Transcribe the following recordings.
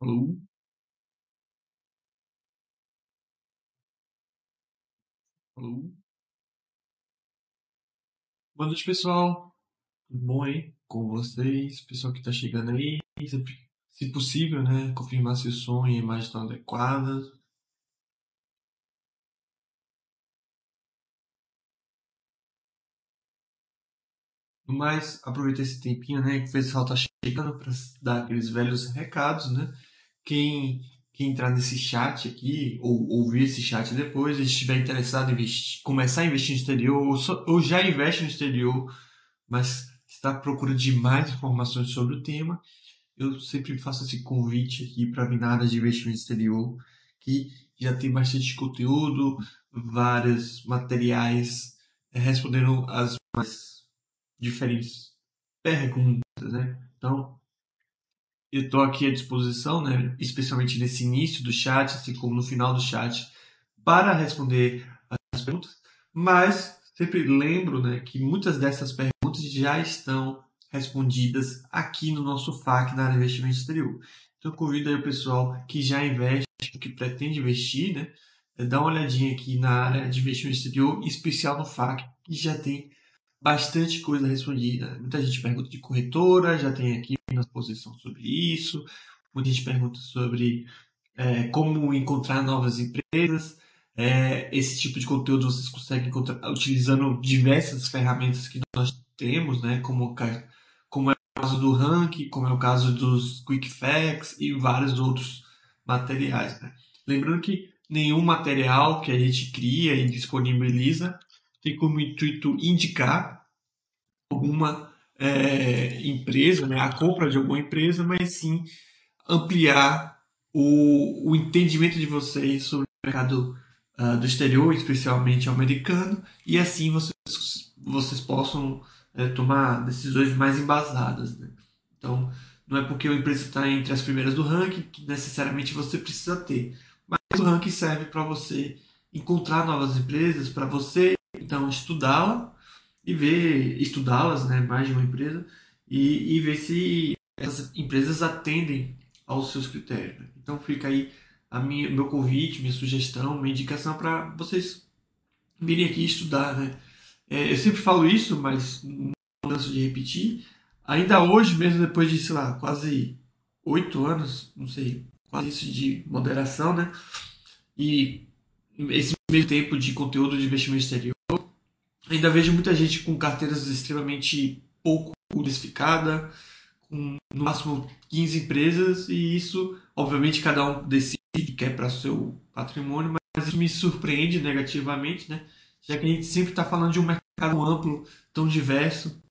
Alô? Alô? Boa noite, pessoal. Tudo bom aí com vocês? Pessoal que tá chegando aí, se, possível, né? Confirmar se o som e a imagem estão adequadas. Mas aproveita esse tempinho, né? Que o pessoal tá chegando para dar aqueles velhos recados, né? Quem, quem entrar nesse chat aqui, ou ouvir esse chat depois, e estiver interessado em investir, começar a investir no exterior, ou, só, ou já investe no exterior, mas está à procura de mais informações sobre o tema, eu sempre faço esse convite aqui para a Vinada de Investimento Exterior, que já tem bastante conteúdo, vários materiais é, respondendo as mais diferentes perguntas, né? Então, eu estou aqui à disposição, né, especialmente nesse início do chat, assim como no final do chat, para responder as perguntas, mas sempre lembro né, que muitas dessas perguntas já estão respondidas aqui no nosso FAQ na área de investimento exterior. Então, convido o pessoal que já investe, que pretende investir, né, dá uma olhadinha aqui na área de investimento exterior, especial no FAQ, que já tem bastante coisa respondida. Muita gente pergunta de corretora, já tem aqui uma posição sobre isso. Muita gente pergunta sobre é, como encontrar novas empresas. É, esse tipo de conteúdo vocês conseguem encontrar utilizando diversas ferramentas que nós temos, né? como, como é o caso do Rank, como é o caso dos Quick Facts e vários outros materiais. Né? Lembrando que nenhum material que a gente cria e disponibiliza tem como intuito indicar alguma é, empresa, né, a compra de alguma empresa, mas sim ampliar o, o entendimento de vocês sobre o mercado uh, do exterior, especialmente americano, e assim vocês, vocês possam é, tomar decisões mais embasadas. Né? Então, não é porque a empresa está entre as primeiras do ranking que necessariamente você precisa ter, mas o ranking serve para você encontrar novas empresas, para você então, estudá-la e ver, estudá-las, né, mais de uma empresa, e, e ver se essas empresas atendem aos seus critérios. Né? Então, fica aí a minha, meu convite, minha sugestão, minha indicação para vocês virem aqui estudar. Né? É, eu sempre falo isso, mas não canso de repetir. Ainda hoje, mesmo depois de, sei lá, quase oito anos, não sei, quase isso de moderação, né? E esse meio tempo de conteúdo de investimento exterior, ainda vejo muita gente com carteiras extremamente pouco diversificada, com no máximo 15 empresas, e isso, obviamente, cada um decide que quer para seu patrimônio, mas isso me surpreende negativamente, né? já que a gente sempre está falando de um mercado amplo, tão diverso,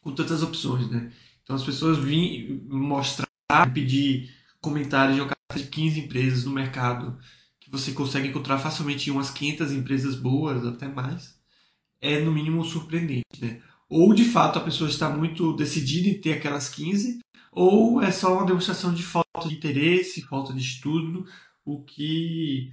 com tantas opções. Né? Então as pessoas vêm mostrar, pedir comentários de uma carteira de 15 empresas no mercado, que você consegue encontrar facilmente umas 500 empresas boas, até mais é no mínimo surpreendente, né? Ou de fato a pessoa está muito decidida em ter aquelas 15, ou é só uma demonstração de falta de interesse, falta de estudo, o que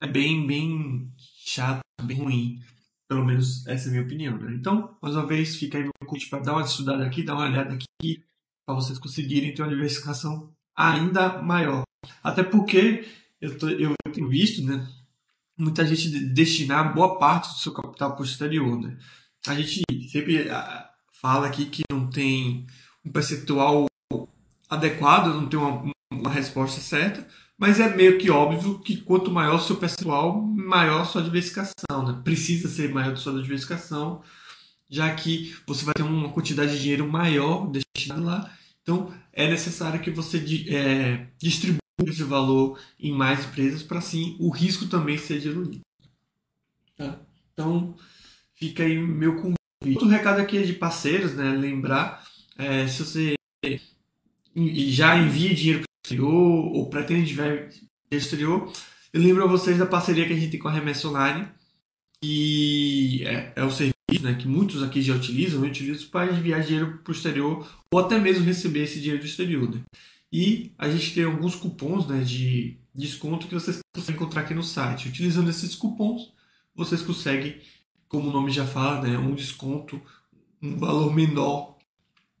é bem, bem chato, bem ruim. Pelo menos essa é a minha opinião. Né? Então, mais uma vez, fica aí meu convite para dar uma estudada aqui, dar uma olhada aqui, para vocês conseguirem ter uma diversificação ainda maior. Até porque eu, tô, eu tenho visto, né? Muita gente destinar boa parte do seu capital para o exterior. Né? A gente sempre fala aqui que não tem um percentual adequado, não tem uma, uma resposta certa, mas é meio que óbvio que quanto maior o seu percentual, maior a sua diversificação. Né? Precisa ser maior a sua diversificação, já que você vai ter uma quantidade de dinheiro maior destinado lá. Então, é necessário que você é, distribua esse valor em mais empresas para assim o risco também ser diluído. Tá? Então, fica aí meu convite. Outro recado aqui é de parceiros, né? Lembrar, é, se você já envia dinheiro para o exterior ou pretende o exterior, eu lembro a vocês da parceria que a gente tem com a Remessa Online, que é, é o serviço né, que muitos aqui já utilizam, eu utilizo para enviar dinheiro para o exterior ou até mesmo receber esse dinheiro do exterior. Né? E a gente tem alguns cupons né, de desconto que vocês conseguem encontrar aqui no site. Utilizando esses cupons, vocês conseguem, como o nome já fala, né, um desconto, um valor menor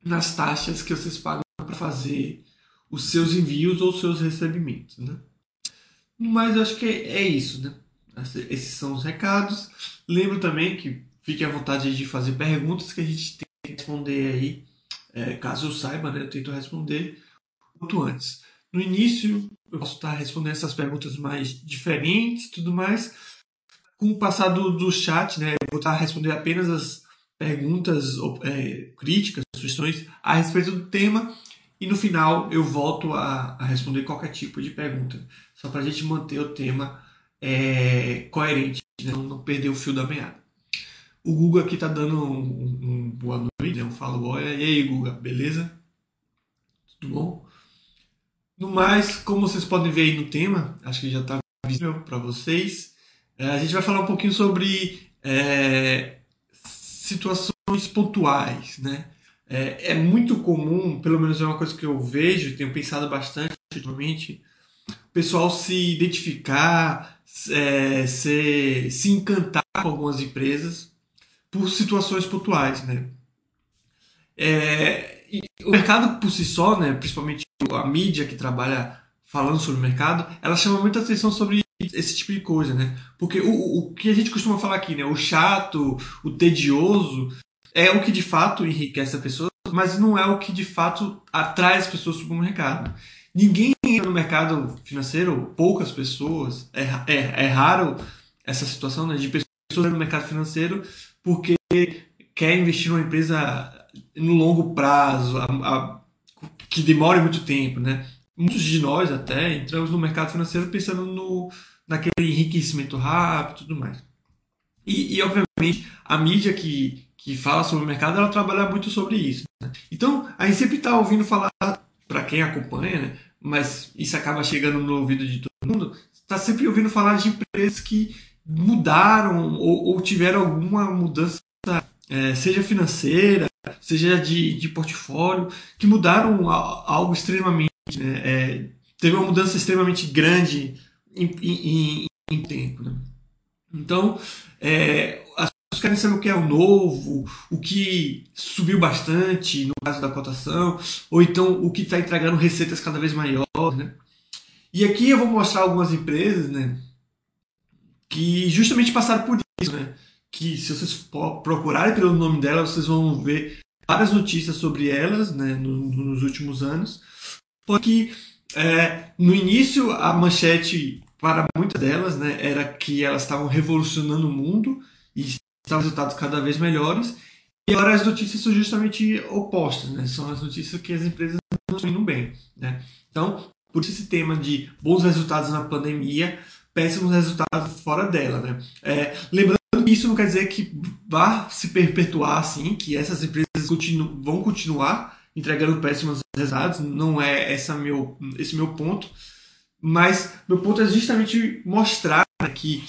nas taxas que vocês pagam para fazer os seus envios ou seus recebimentos. Né? Mas acho que é, é isso. Né? Esses são os recados. Lembro também que fique à vontade de fazer perguntas que a gente tem que responder aí. É, caso eu saiba, né, eu tento responder quanto antes. No início, eu posso estar respondendo essas perguntas mais diferentes tudo mais. Com o passar do, do chat, né, eu vou estar respondendo apenas as perguntas, é, críticas, sugestões a respeito do tema. E no final eu volto a, a responder qualquer tipo de pergunta. Só para a gente manter o tema é, coerente, né, não perder o fio da meada. O Guga aqui tá dando um, um boa noite, né, um fala boia. E aí, Guga, beleza? Tudo bom? No mais, como vocês podem ver aí no tema, acho que já está visível para vocês, é, a gente vai falar um pouquinho sobre é, situações pontuais, né? É, é, muito comum, pelo menos é uma coisa que eu vejo, tenho pensado bastante ultimamente, o pessoal se identificar, é, se, se encantar com algumas empresas por situações pontuais, né? É, o mercado por si só, né, principalmente a mídia que trabalha falando sobre o mercado, ela chama muita atenção sobre esse tipo de coisa, né? Porque o, o que a gente costuma falar aqui, né, o chato, o tedioso, é o que de fato enriquece a pessoa, mas não é o que de fato atrai as pessoas para o mercado. Ninguém no mercado financeiro, poucas pessoas, é, é, é raro essa situação né, de pessoas no mercado financeiro porque quer investir numa empresa no longo prazo, a, a, que demore muito tempo, né? Muitos de nós até entramos no mercado financeiro pensando no, naquele enriquecimento rápido e tudo mais. E, e, obviamente, a mídia que, que fala sobre o mercado, ela trabalha muito sobre isso. Né? Então, a gente sempre está ouvindo falar, para quem acompanha, né? mas isso acaba chegando no ouvido de todo mundo, está sempre ouvindo falar de empresas que mudaram ou, ou tiveram alguma mudança, é, seja financeira, seja de, de portfólio, que mudaram algo extremamente. Né? É, teve uma mudança extremamente grande em, em, em tempo. Né? Então, é, as pessoas querem saber o que é o novo, o que subiu bastante no caso da cotação, ou então o que está entregando receitas cada vez maiores. Né? E aqui eu vou mostrar algumas empresas né, que justamente passaram por isso. Né? Que se vocês procurarem pelo nome dela, vocês vão ver várias notícias sobre elas né, nos últimos anos. Porque é, no início a manchete para muitas delas né, era que elas estavam revolucionando o mundo e estavam resultados cada vez melhores. E agora as notícias são justamente opostas, né? São as notícias que as empresas não estão indo bem, né? Então, por isso esse tema de bons resultados na pandemia, péssimos resultados fora dela, né? É, lembrando isso não quer dizer que vá se perpetuar assim, que essas empresas continu vão continuar entregando péssimos resultados, não é essa meu, esse meu ponto, mas meu ponto é justamente mostrar que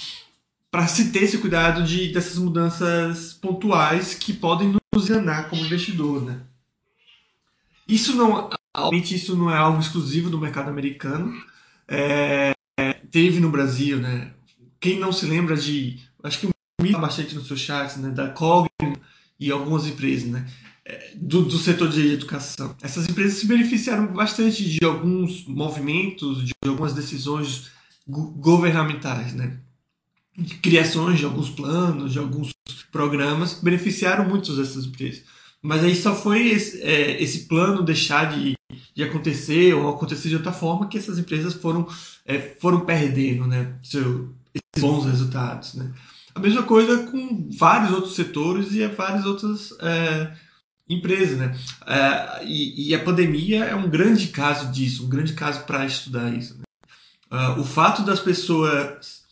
para se ter esse cuidado de, dessas mudanças pontuais que podem nos enganar como investidor, né? Isso não, obviamente isso não é algo exclusivo do mercado americano, é, teve no Brasil, né? Quem não se lembra de, acho que bastante no seu chat, né, da Cogno e algumas empresas, né, é, do, do setor de educação. Essas empresas se beneficiaram bastante de alguns movimentos, de algumas decisões governamentais, né, de criações de alguns planos, de alguns programas, beneficiaram muitas dessas empresas. Mas aí só foi esse, é, esse plano deixar de, de acontecer ou acontecer de outra forma que essas empresas foram, é, foram perdendo né, seu, esses bons resultados. Né. A mesma coisa com vários outros setores e várias outras é, empresas, né? É, e, e, a pandemia é um grande caso disso, um grande caso para estudar isso. Né? Uh, o fato das pessoas,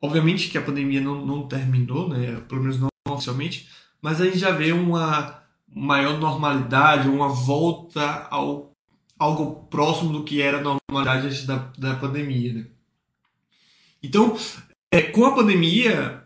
obviamente que a pandemia não, não terminou, né? Pelo menos não oficialmente, mas a gente já vê uma maior normalidade, uma volta ao algo próximo do que era a normalidade antes da, da pandemia, né? Então, é, com a pandemia,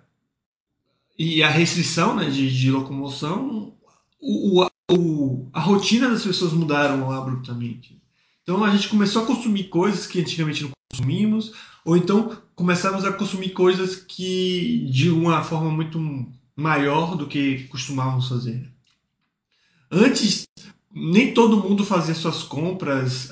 e a restrição né, de, de locomoção, o, o, a rotina das pessoas mudaram abruptamente. Então a gente começou a consumir coisas que antigamente não consumimos, ou então começamos a consumir coisas que de uma forma muito maior do que costumávamos fazer. Antes, nem todo mundo fazia suas compras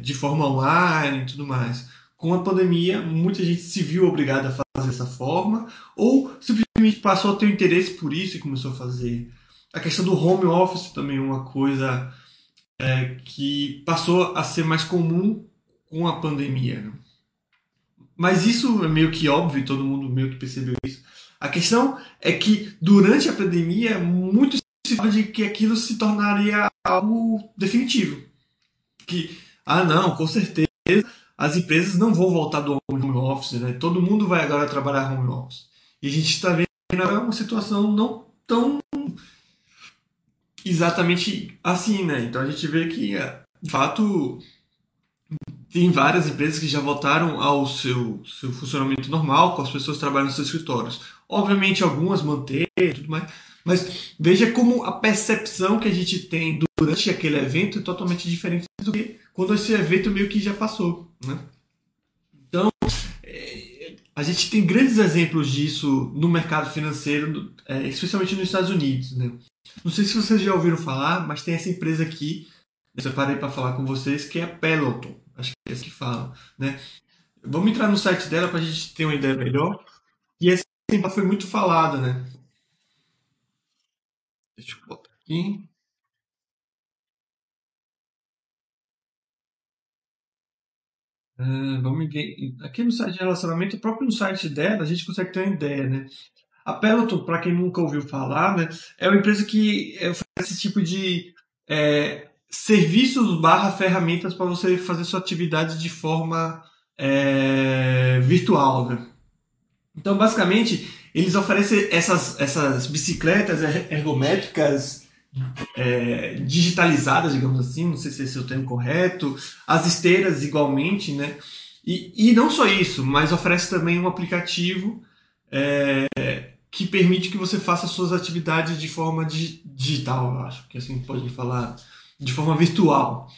de forma online e tudo mais. Com a pandemia, muita gente se viu obrigada a fazer dessa forma, ou simplesmente passou a ter interesse por isso e começou a fazer. A questão do home office também é uma coisa é, que passou a ser mais comum com a pandemia. Né? Mas isso é meio que óbvio, todo mundo meio que percebeu isso. A questão é que durante a pandemia, muito se fala de que aquilo se tornaria algo definitivo. Que, ah não, com certeza as empresas não vão voltar do home office, né? Todo mundo vai agora trabalhar home office. E a gente está vendo uma situação não tão exatamente assim, né? Então a gente vê que, de fato, tem várias empresas que já voltaram ao seu, seu funcionamento normal, com as pessoas trabalhando nos seus escritórios. Obviamente, algumas mantêm e tudo mais, mas veja como a percepção que a gente tem durante aquele evento é totalmente diferente do que quando esse evento meio que já passou. Né? Então, é, a gente tem grandes exemplos disso no mercado financeiro, é, especialmente nos Estados Unidos. Né? Não sei se vocês já ouviram falar, mas tem essa empresa aqui, eu separei para falar com vocês, que é a Peloton. Acho que é essa que fala. Né? Vamos entrar no site dela para a gente ter uma ideia melhor. E essa foi muito falada, né? Deixa eu botar aqui. Uh, vamos ver. Aqui no site de relacionamento, próprio no site dela, a gente consegue ter uma ideia, né? A Peloton, para quem nunca ouviu falar, né, é uma empresa que oferece esse tipo de é, serviços barra ferramentas para você fazer sua atividade de forma é, virtual. Né? Então, basicamente, eles oferecem essas, essas bicicletas ergométricas é, digitalizadas, digamos assim, não sei se esse é o termo correto, as esteiras igualmente, né? E, e não só isso, mas oferece também um aplicativo é, que permite que você faça suas atividades de forma digital, acho que assim pode falar, de forma virtual.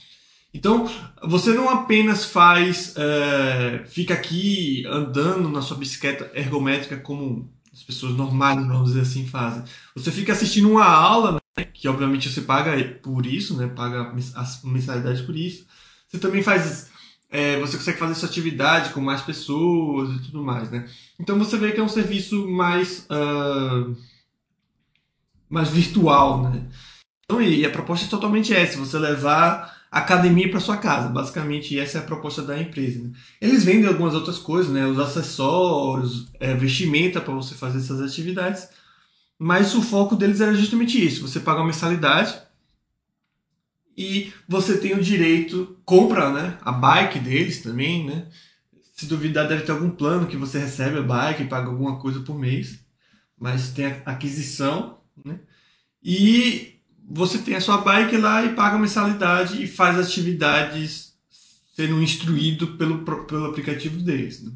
Então, você não apenas faz, é, fica aqui andando na sua bicicleta ergométrica como as pessoas normais, vamos dizer assim, fazem. Você fica assistindo uma aula, que obviamente você paga por isso, né, paga as mensalidades por isso. Você também faz é, você consegue fazer sua atividade com mais pessoas e tudo mais, né? Então você vê que é um serviço mais, uh, mais virtual, né? Então, e a proposta é totalmente essa, você levar academia para sua casa, basicamente essa é a proposta da empresa. Né? Eles vendem algumas outras coisas, né? Os acessórios, é, vestimenta para você fazer essas atividades, mas o foco deles era justamente isso, você paga uma mensalidade e você tem o direito, compra né, a bike deles também, né? Se duvidar, deve ter algum plano que você recebe a bike e paga alguma coisa por mês, mas tem a aquisição, né? E você tem a sua bike lá e paga a mensalidade e faz atividades sendo instruído pelo, pelo aplicativo deles. Né?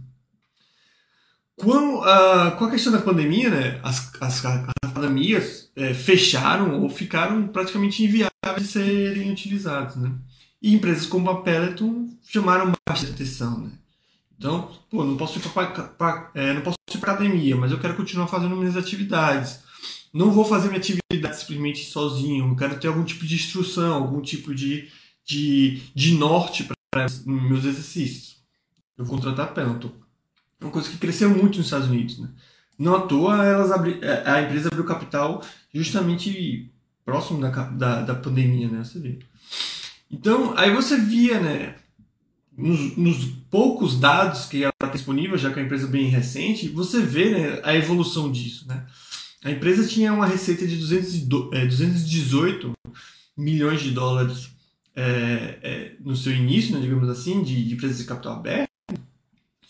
Com, uh, com a questão da pandemia, né, as, as, as academias é, fecharam ou ficaram praticamente inviáveis de serem utilizados, né? E empresas como a Peloton chamaram bastante atenção, né? Então, pô, não posso ir para é, não posso academia, mas eu quero continuar fazendo minhas atividades. Não vou fazer minha atividade simplesmente sozinho. Eu quero ter algum tipo de instrução, algum tipo de, de, de norte para meus exercícios. Eu vou contratar a Peloton. É uma coisa que cresceu muito nos Estados Unidos, né? Não à toa elas abri, é, a empresa abriu capital justamente próximo da, da, da pandemia, né? Você vê. Então, aí você via, né? Nos, nos, poucos dados que ela tem disponível, já que é uma empresa bem recente, você vê né, a evolução disso, né? A empresa tinha uma receita de 200, é, 218 milhões de dólares é, é, no seu início, né, digamos assim, de, de empresas de capital aberto.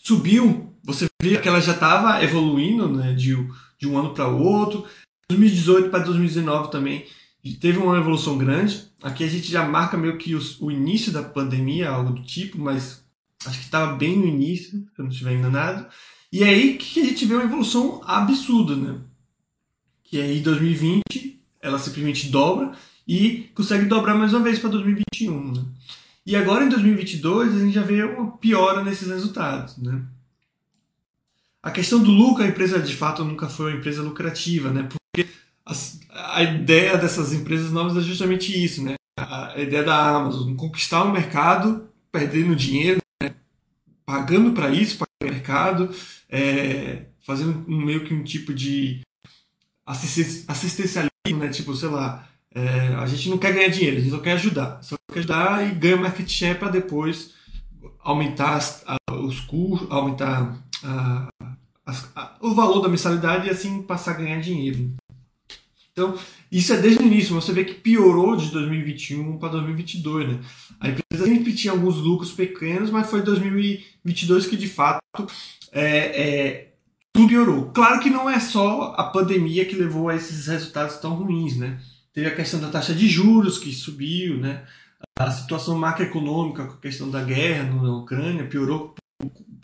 Subiu, você vê que ela já estava evoluindo né, de, de um ano para o outro. 2018 para 2019 também teve uma evolução grande. Aqui a gente já marca meio que os, o início da pandemia, algo do tipo, mas acho que estava bem no início, se eu não estiver enganado. E aí que a gente vê uma evolução absurda, né? Que aí em 2020 ela simplesmente dobra e consegue dobrar mais uma vez para 2021. Né? E agora em 2022 a gente já vê uma piora nesses resultados, né? A questão do lucro, a empresa de fato nunca foi uma empresa lucrativa, né? Porque a ideia dessas empresas novas é justamente isso, né? A ideia da Amazon, conquistar o mercado perdendo dinheiro, né? pagando para isso, para o mercado, é, fazendo um, meio que um tipo de assistencialismo, né? Tipo, sei lá, é, a gente não quer ganhar dinheiro, a gente só quer ajudar. Só quer ajudar e ganha market share para depois aumentar as, a, os custos, aumentar a, o valor da mensalidade e assim passar a ganhar dinheiro. Então, isso é desde o início. Você vê que piorou de 2021 para 2022. Né? A empresa sempre tinha alguns lucros pequenos, mas foi 2022 que de fato é, é, tudo piorou. Claro que não é só a pandemia que levou a esses resultados tão ruins. Né? Teve a questão da taxa de juros que subiu, né? a situação macroeconômica com a questão da guerra na Ucrânia piorou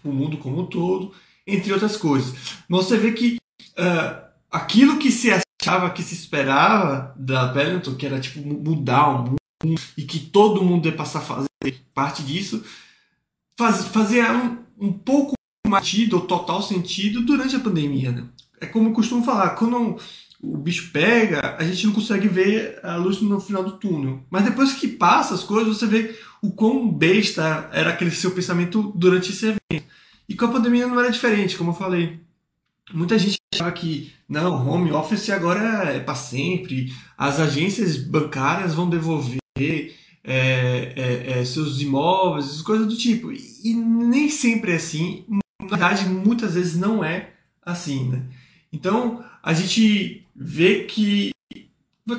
para o mundo como um todo, entre outras coisas. Mas você vê que uh, aquilo que se achava que se esperava da Peloton, que era tipo mudar o mundo e que todo mundo ia passar a fazer parte disso, faz, fazia um, um pouco mais sentido, ou total sentido, durante a pandemia. Né? É como eu costumo falar, quando o bicho pega, a gente não consegue ver a luz no final do túnel. Mas depois que passa as coisas, você vê o quão besta era aquele seu pensamento durante esse evento. E com a pandemia não era diferente, como eu falei. Muita gente achava que não, home office agora é para sempre, as agências bancárias vão devolver é, é, é, seus imóveis, coisas do tipo. E, nem sempre é assim. Na verdade, muitas vezes não é assim, né? Então, a gente vê que,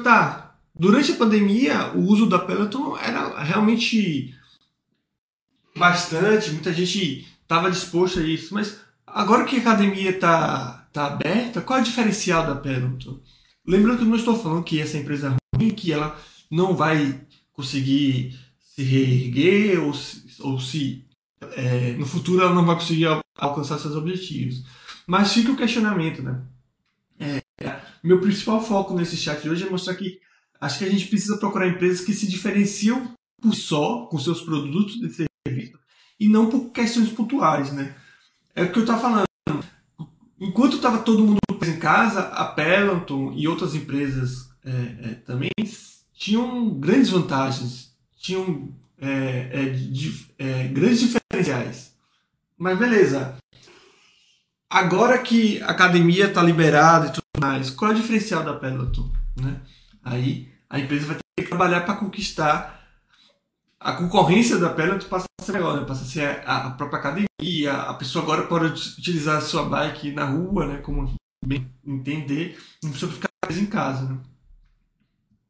tá, durante a pandemia, o uso da Peloton era realmente bastante, muita gente estava disposta a isso, mas agora que a academia está tá aberta, qual é o diferencial da Peloton? Lembrando que eu não estou falando que essa empresa é ruim, que ela não vai conseguir se reerguer ou se, ou se é, no futuro ela não vai conseguir alcançar seus objetivos. Mas fica o questionamento, né? É, meu principal foco nesse chat de hoje é mostrar que acho que a gente precisa procurar empresas que se diferenciam por só com seus produtos e serviços e não por questões pontuais, né? É o que eu estava falando. Enquanto estava todo mundo em casa, a Peloton e outras empresas é, é, também tinham grandes vantagens, tinham é, é de, é, grandes diferenciais. Mas beleza, Agora que a academia está liberada e tudo mais, qual é o diferencial da Peloton? Né? Aí a empresa vai ter que trabalhar para conquistar a concorrência da Peloton passa a ser melhor, né? passa a ser a, própria academia, a pessoa agora pode utilizar a sua bike na rua, né? como bem entender, não precisa ficar em casa. Né?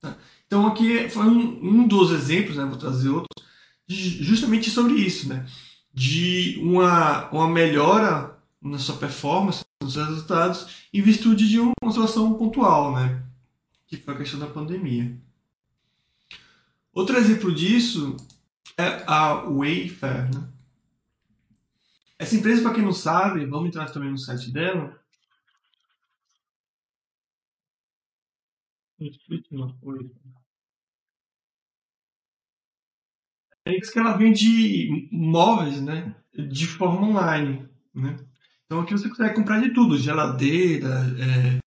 Tá? Então aqui foi um, um dos exemplos, né? vou trazer outros, justamente sobre isso, né? de uma, uma melhora na sua performance, nos seus resultados, em virtude de uma situação pontual, né? Que foi a questão da pandemia. Outro exemplo disso é a Wayfair, né? Essa empresa, para quem não sabe, vamos entrar também no site dela. É isso que ela vende móveis, né? De forma online, né? Então aqui você consegue comprar de tudo: geladeira, é,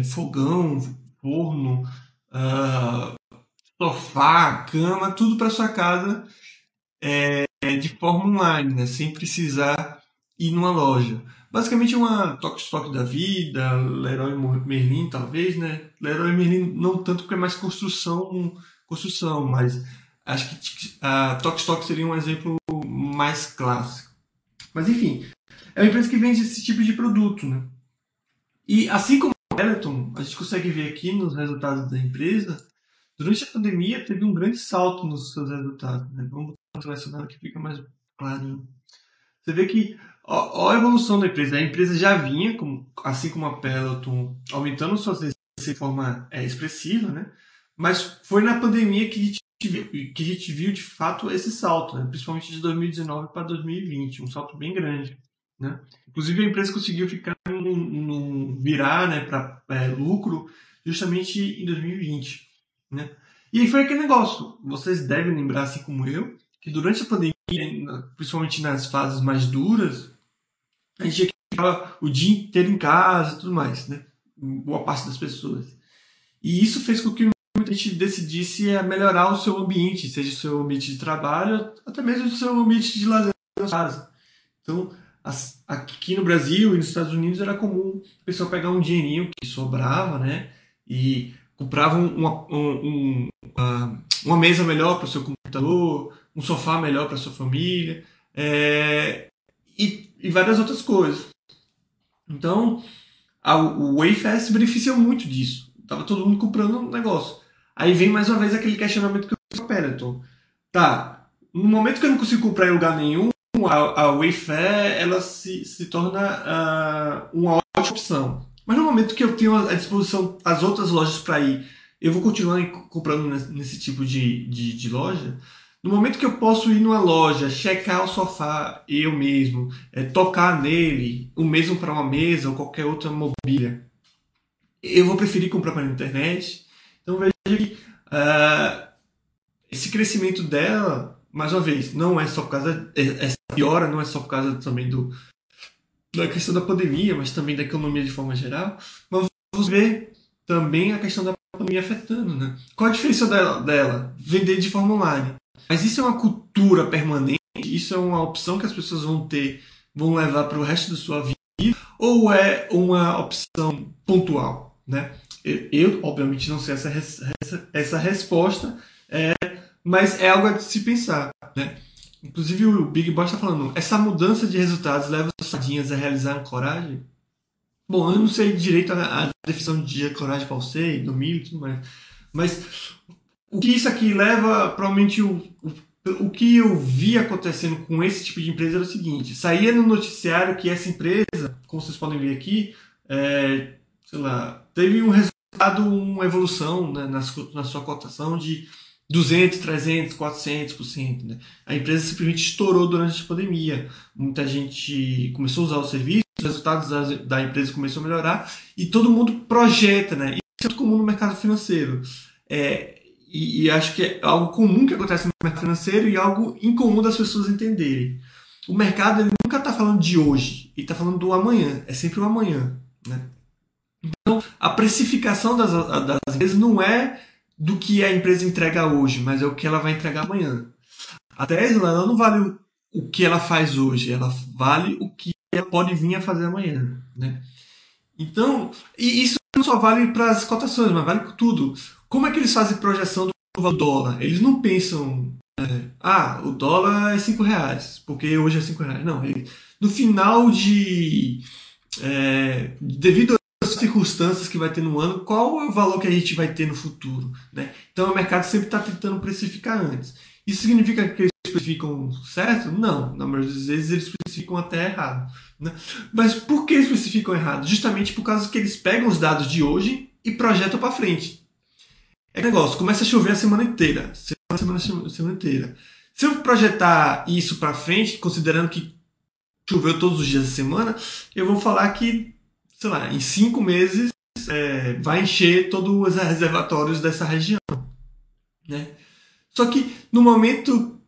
é, fogão, forno, uh, sofá, cama, tudo para sua casa é, de forma online, né? sem precisar ir numa loja. Basicamente uma Tok Stock da vida, Leroy Merlin talvez, né? Leroy Merlin não tanto porque é mais construção, construção, mas acho que a Tok Stock seria um exemplo mais clássico. Mas enfim, é uma empresa que vende esse tipo de produto, né? E assim como a Peloton, a gente consegue ver aqui nos resultados da empresa, durante a pandemia teve um grande salto nos seus resultados. Né? Vamos selecionar que fica mais clarinho. Você vê que ó, ó, a evolução da empresa. A empresa já vinha, como, assim como a Peloton, aumentando suas receitas de forma é, expressiva, né? Mas foi na pandemia que a gente que a gente viu de fato esse salto, né? principalmente de 2019 para 2020, um salto bem grande. Né? Inclusive a empresa conseguiu ficar num, num virar né, para é, lucro justamente em 2020. Né? E aí foi aquele negócio. Vocês devem lembrar, assim como eu, que durante a pandemia, principalmente nas fases mais duras, a gente ficava o dia inteiro em casa e tudo mais, né? Boa parte das pessoas. E isso fez com que muita gente decidisse melhorar o seu ambiente, seja o seu ambiente de trabalho, até mesmo o seu ambiente de lazer na casa. Então, aqui no Brasil e nos Estados Unidos era comum o pessoal pegar um dinheirinho que sobrava, né? E comprava uma, um, uma, uma mesa melhor para o seu computador, um sofá melhor para sua família é, e, e, várias outras coisas. Então, a, o se beneficia muito disso. Tava todo mundo comprando um negócio. Aí vem mais uma vez aquele questionamento que eu pera, então, tá, no momento que eu não consigo comprar em lugar nenhum, a, a Wayfair ela se, se torna uh, uma ótima opção. Mas no momento que eu tenho à disposição as outras lojas para ir, eu vou continuar comprando nesse tipo de, de, de, loja. No momento que eu posso ir numa loja, checar o sofá eu mesmo, é, tocar nele, o mesmo para uma mesa ou qualquer outra mobília, eu vou preferir comprar pela internet. Então veja que uh, esse crescimento dela, mais uma vez, não é só por causa essa piora, não é só por causa também do da questão da pandemia, mas também da economia de forma geral, mas vamos ver também a questão da pandemia afetando, né? Qual a diferença dela, dela? Vender de forma online. Mas isso é uma cultura permanente, isso é uma opção que as pessoas vão ter, vão levar para o resto da sua vida, ou é uma opção pontual, né? Eu, eu obviamente, não sei essa, essa, essa resposta, é, mas é algo a se pensar, né? Inclusive o Big Boss está falando, essa mudança de resultados leva as sardinhas a realizar ancoragem? Bom, eu não sei direito a, a definição de ancoragem para você, do milho e tudo mais, mas o que isso aqui leva, provavelmente o, o, o que eu vi acontecendo com esse tipo de empresa era o seguinte, saía no noticiário que essa empresa, como vocês podem ver aqui, é, sei lá, teve um resultado, uma evolução né, na, na sua cotação de 200, 300, 400%. Né? A empresa simplesmente estourou durante a pandemia. Muita gente começou a usar o serviço, os resultados da, empresa começaram a melhorar e todo mundo projeta. Né? Isso é muito comum no mercado financeiro. É, e, e, acho que é algo comum que acontece no mercado financeiro e algo incomum das pessoas entenderem. O mercado ele nunca está falando de hoje, ele está falando do amanhã. É sempre o amanhã. Né? Então, a precificação das, das empresas não é do que a empresa entrega hoje, mas é o que ela vai entregar amanhã. A Tesla não vale o que ela faz hoje, ela vale o que ela pode vir a fazer amanhã. Né? Então, e isso não só vale para as cotações, mas vale para tudo. Como é que eles fazem projeção do dólar? Eles não pensam, é, ah, o dólar é 5 reais, porque hoje é 5 reais. Não, ele, no final de. É, devido circunstâncias que vai ter no ano, qual é o valor que a gente vai ter no futuro. Né? Então o mercado sempre está tentando precificar antes. Isso significa que eles especificam certo? Não, na maioria das vezes eles especificam até errado. Né? Mas por que especificam errado? Justamente por causa que eles pegam os dados de hoje e projetam para frente. É negócio, começa a chover a semana inteira. Semana, semana, semana inteira. Se eu projetar isso para frente, considerando que choveu todos os dias da semana, eu vou falar que sei lá, em cinco meses é, vai encher todos os reservatórios dessa região. Né? Só que no momento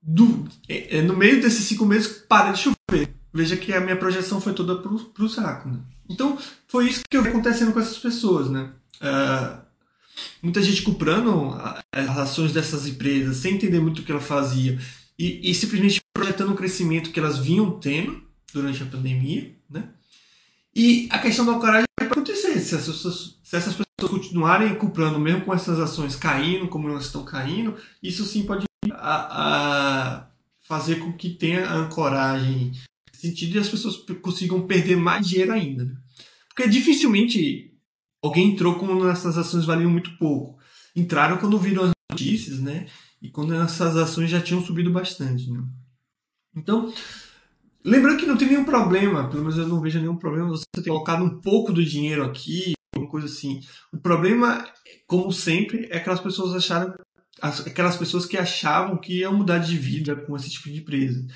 do. É, é, no meio desses cinco meses para de chover. Veja que a minha projeção foi toda para o saco. Né? Então foi isso que eu vi acontecendo com essas pessoas. Né? Uh, muita gente comprando as ações dessas empresas sem entender muito o que ela fazia e, e simplesmente projetando o crescimento que elas vinham tendo durante a pandemia. Né? E a questão da coragem vai acontecer. Se essas, se essas pessoas continuarem comprando, mesmo com essas ações caindo, como elas estão caindo, isso sim pode a, a fazer com que tenha ancoragem sentido e as pessoas consigam perder mais dinheiro ainda. Né? Porque dificilmente alguém entrou quando essas ações valiam muito pouco. Entraram quando viram as notícias, né? E quando essas ações já tinham subido bastante. Né? Então, Lembrando que não tem nenhum problema, pelo menos eu não vejo nenhum problema você ter colocado um pouco do dinheiro aqui, alguma coisa assim. O problema, como sempre, é aquelas pessoas acharam, aquelas pessoas que achavam que iam mudar de vida com esse tipo de empresa.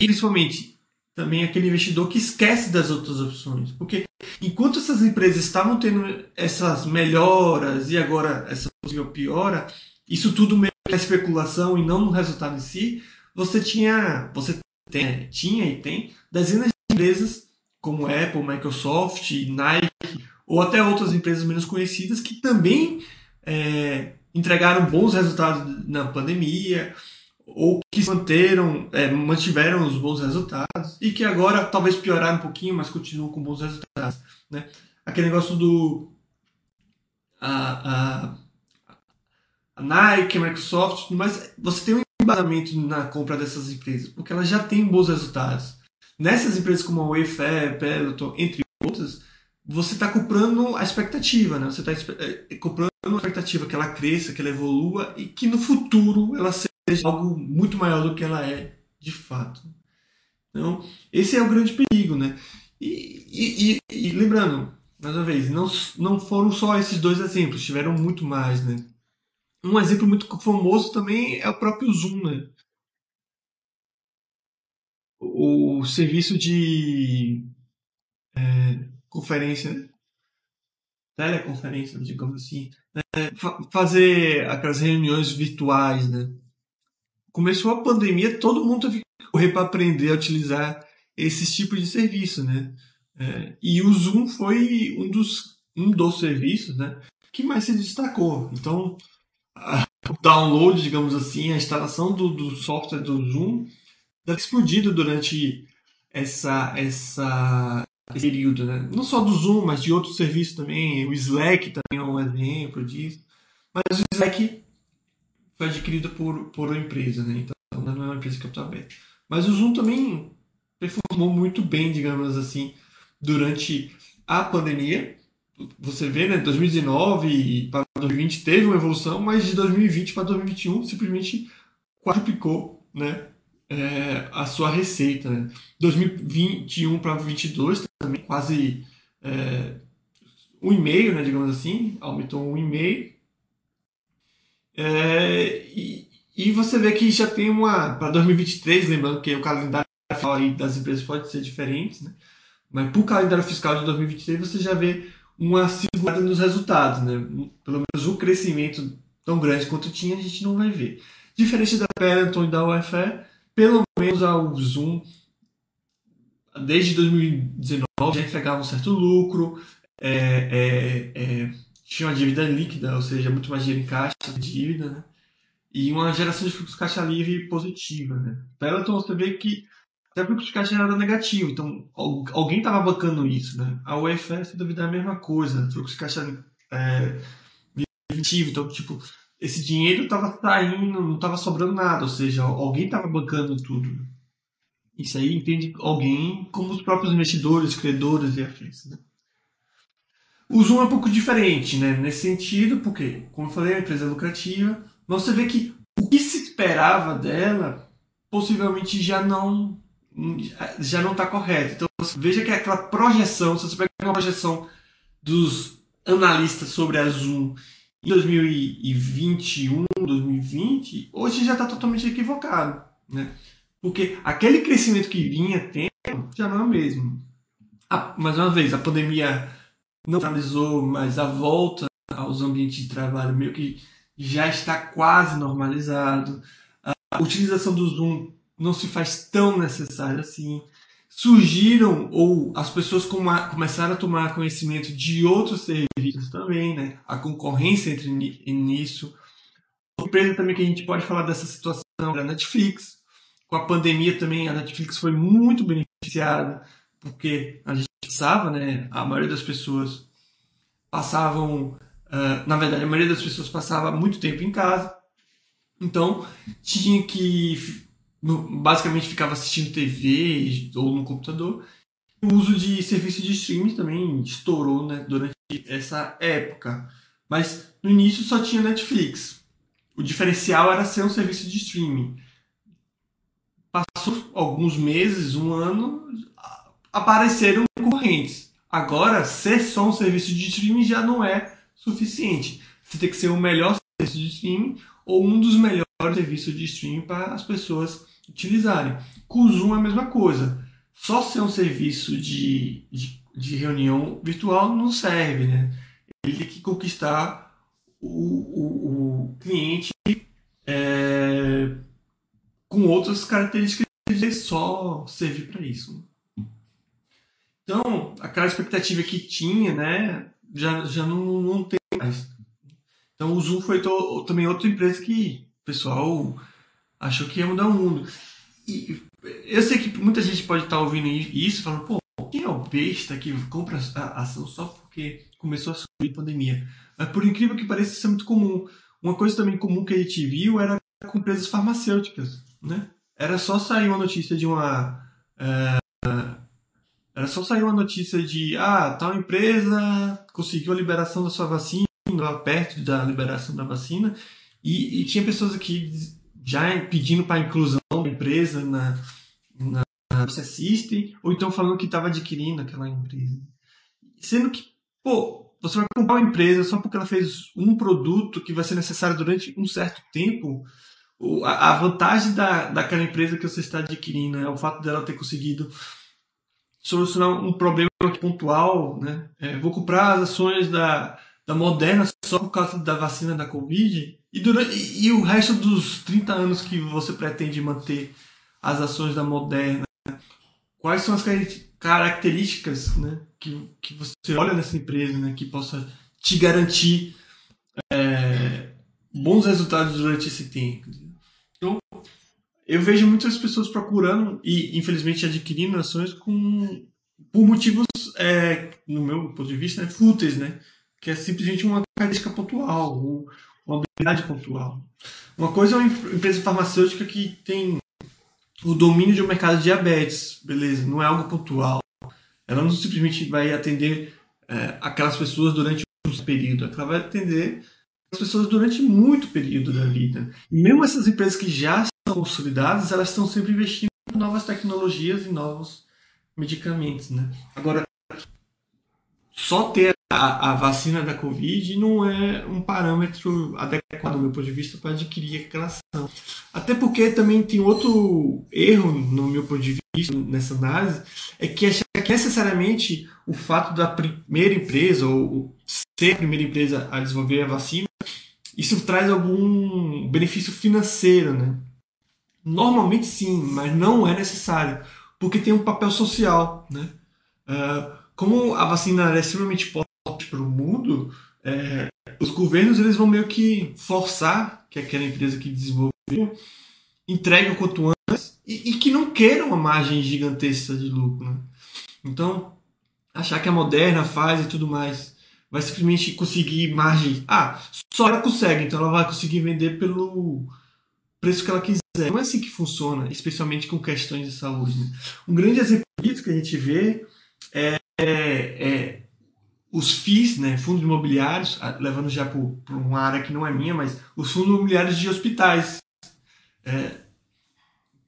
E principalmente também aquele investidor que esquece das outras opções. Porque enquanto essas empresas estavam tendo essas melhoras e agora essa possível piora, isso tudo meio que é especulação e não no resultado em si, você tinha, você tem, tinha e tem dezenas de empresas como Apple, Microsoft, Nike ou até outras empresas menos conhecidas que também é, entregaram bons resultados na pandemia, ou que manteram, é, mantiveram os bons resultados, e que agora talvez pioraram um pouquinho, mas continuam com bons resultados. Né? Aquele negócio do. A, a, a Nike, a Microsoft, mas você tem um embasamento na compra dessas empresas, porque elas já têm bons resultados. Nessas empresas como a Wayfair, Peloton, entre outras, você está comprando a expectativa, né? Você está é, comprando a expectativa que ela cresça, que ela evolua e que no futuro ela seja algo muito maior do que ela é de fato. Então, esse é o grande perigo, né? E, e, e, e lembrando, mais uma vez, não, não foram só esses dois exemplos, tiveram muito mais, né? Um exemplo muito famoso também é o próprio Zoom, né? O serviço de é, conferência, né? teleconferência, digamos assim, né? fazer aquelas reuniões virtuais, né? Começou a pandemia, todo mundo teve que correr para aprender a utilizar esses tipos de serviço, né? É, e o Zoom foi um dos, um dos serviços, né? Que mais se destacou. Então, o download, digamos assim, a instalação do, do software do Zoom deve explodido durante essa, essa, esse período, né? Não só do Zoom, mas de outros serviços também. O Slack também é um exemplo disso. Mas o Slack foi adquirido por, por uma empresa, né? Então não é uma empresa estou aberta. Mas o Zoom também performou muito bem, digamos assim, durante a pandemia você vê, né, 2019 para 2020 teve uma evolução, mas de 2020 para 2021 simplesmente quadruplicou, né, é, a sua receita. Né? 2021 para 2022 também quase é, um e meio, né, digamos assim, aumentou um e meio. É, e, e você vê que já tem uma para 2023, lembrando que o calendário das empresas pode ser diferente, né? Mas para o calendário fiscal de 2023 você já vê uma segurada nos resultados, né? Pelo menos o crescimento tão grande quanto tinha, a gente não vai ver. Diferente da Peloton e da UFE, pelo menos o Zoom, desde 2019, já entregava um certo lucro, é, é, é, tinha uma dívida líquida, ou seja, muito mais dinheiro em caixa, dívida, né? E uma geração de fluxo caixa livre positiva, né? Peloton, você vê que até o fluxo de caixa era negativo, então alguém estava bancando isso, né? A UFS, sem dúvida, é a mesma coisa, fluxo de caixa é, negativo, então, tipo, esse dinheiro estava saindo, não estava sobrando nada, ou seja, alguém estava bancando tudo. Isso aí entende alguém como os próprios investidores, credores e afins, né? O Zoom é um pouco diferente, né? Nesse sentido, porque, como eu falei, é uma empresa lucrativa, mas você vê que o que se esperava dela possivelmente já não já não está correto. Então veja que aquela projeção, se você pegar uma projeção dos analistas sobre a Zoom em 2021, 2020, hoje já está totalmente equivocado, né? Porque aquele crescimento que vinha tendo já não é o mesmo. Mais uma vez, a pandemia não finalizou, mas a volta aos ambientes de trabalho meio que já está quase normalizado. A utilização do Zoom não se faz tão necessário assim. Surgiram, ou as pessoas começaram a tomar conhecimento de outros serviços também, né? A concorrência entre nisso. Outra empresa também que a gente pode falar dessa situação é a Netflix. Com a pandemia também, a Netflix foi muito beneficiada, porque a gente pensava, né? A maioria das pessoas passavam, uh, na verdade, a maioria das pessoas passava muito tempo em casa, então tinha que basicamente ficava assistindo TV ou no computador. O uso de serviço de streaming também estourou né, durante essa época. Mas no início só tinha Netflix. O diferencial era ser um serviço de streaming. Passou alguns meses, um ano, apareceram concorrentes. Agora, ser só um serviço de streaming já não é suficiente. Você tem que ser o melhor serviço de streaming ou um dos melhores serviços de streaming para as pessoas utilizarem. Com o Zoom é a mesma coisa. Só ser um serviço de, de, de reunião virtual não serve, né? Ele tem que conquistar o, o, o cliente é, com outras características de só servir para isso. Então, aquela expectativa que tinha, né, já, já não, não tem mais. Então o Zoom foi to, também outra empresa que o pessoal achou que ia mudar o mundo. E eu sei que muita gente pode estar ouvindo isso falando, pô, quem é o besta que compra a ação só porque começou a subir a pandemia? Mas por incrível que pareça, isso é muito comum. Uma coisa também comum que a gente viu era com empresas farmacêuticas, né? Era só sair uma notícia de uma... É, era só sair uma notícia de ah, tal empresa conseguiu a liberação da sua vacina, perto da liberação da vacina, e, e tinha pessoas aqui já pedindo para inclusão da empresa na, na, na System, ou então falando que estava adquirindo aquela empresa. Sendo que, pô, você vai comprar uma empresa só porque ela fez um produto que vai ser necessário durante um certo tempo. A vantagem da, daquela empresa que você está adquirindo é o fato dela ter conseguido solucionar um problema pontual, né? É, vou comprar as ações da, da Moderna só por causa da vacina da Covid e, durante, e, o resto dos 30 anos que você pretende manter as ações da Moderna, quais são as características né, que, que você olha nessa empresa né, que possa te garantir é, bons resultados durante esse tempo. Então, eu vejo muitas pessoas procurando e, infelizmente, adquirindo ações com, por motivos, é, no meu ponto de vista, né, fúteis, né? Que é simplesmente uma característica pontual, uma habilidade pontual. Uma coisa é uma empresa farmacêutica que tem o domínio de um mercado de diabetes, beleza? Não é algo pontual. Ela não simplesmente vai atender é, aquelas pessoas durante um período, ela vai atender as pessoas durante muito período da vida. E mesmo essas empresas que já consolidadas, elas estão sempre investindo em novas tecnologias e novos medicamentos, né? Agora, só ter a, a, vacina da Covid não é um parâmetro adequado, do meu ponto de vista, para adquirir aquela ação. Até porque também tem outro erro, no meu ponto de vista, nessa análise, é que achar que necessariamente o fato da primeira empresa, ou ser a primeira empresa a desenvolver a vacina, isso traz algum benefício financeiro, né? Normalmente sim, mas não é necessário, porque tem um papel social. Né? Uh, como a vacina é extremamente para o mundo, é, os governos eles vão meio que forçar que aquela empresa que desenvolveu entregue o quanto antes e, e, que não queira uma margem gigantesca de lucro. Né? Então, achar que a Moderna faz e tudo mais vai simplesmente conseguir margem. Ah, só ela consegue, então ela vai conseguir vender pelo preço que ela quiser. Não é assim que funciona, especialmente com questões de saúde. Né? Um grande exemplo disso que a gente vê é, é, é os FIIs, né, fundos imobiliários, levando já para uma área que não é minha, mas os fundos imobiliários de hospitais. É,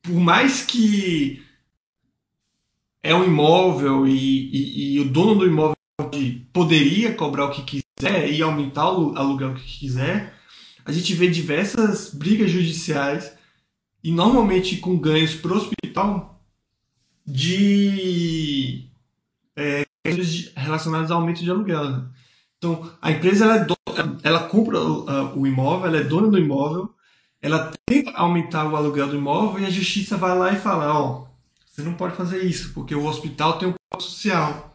por mais que é um imóvel e, e, e, o dono do imóvel poderia cobrar o que quiser e aumentar o aluguel que quiser, a gente vê diversas brigas judiciais e normalmente com ganhos para o hospital de é, relacionados ao aumento de aluguel. Né? Então, a empresa ela, é ela compra o, o, imóvel, ela é dona do imóvel, ela tenta aumentar o aluguel do imóvel e a justiça vai lá e fala: Ó, você não pode fazer isso, porque o hospital tem um papel social.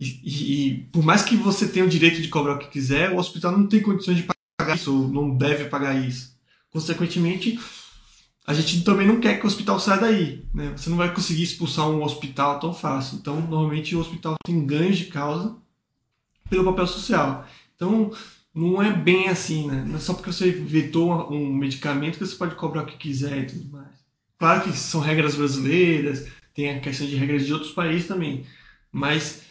E, e, e, por mais que você tenha o direito de cobrar o que quiser, o hospital não tem condições de pagar isso, ou não deve pagar isso. Consequentemente, a gente também não quer que o hospital saia daí. Né? Você não vai conseguir expulsar um hospital tão fácil. Então, normalmente, o hospital tem ganhos de causa pelo papel social. Então, não é bem assim, né? Não é só porque você vetou um medicamento que você pode cobrar o que quiser e tudo mais. Claro que são regras brasileiras, tem a questão de regras de outros países também. Mas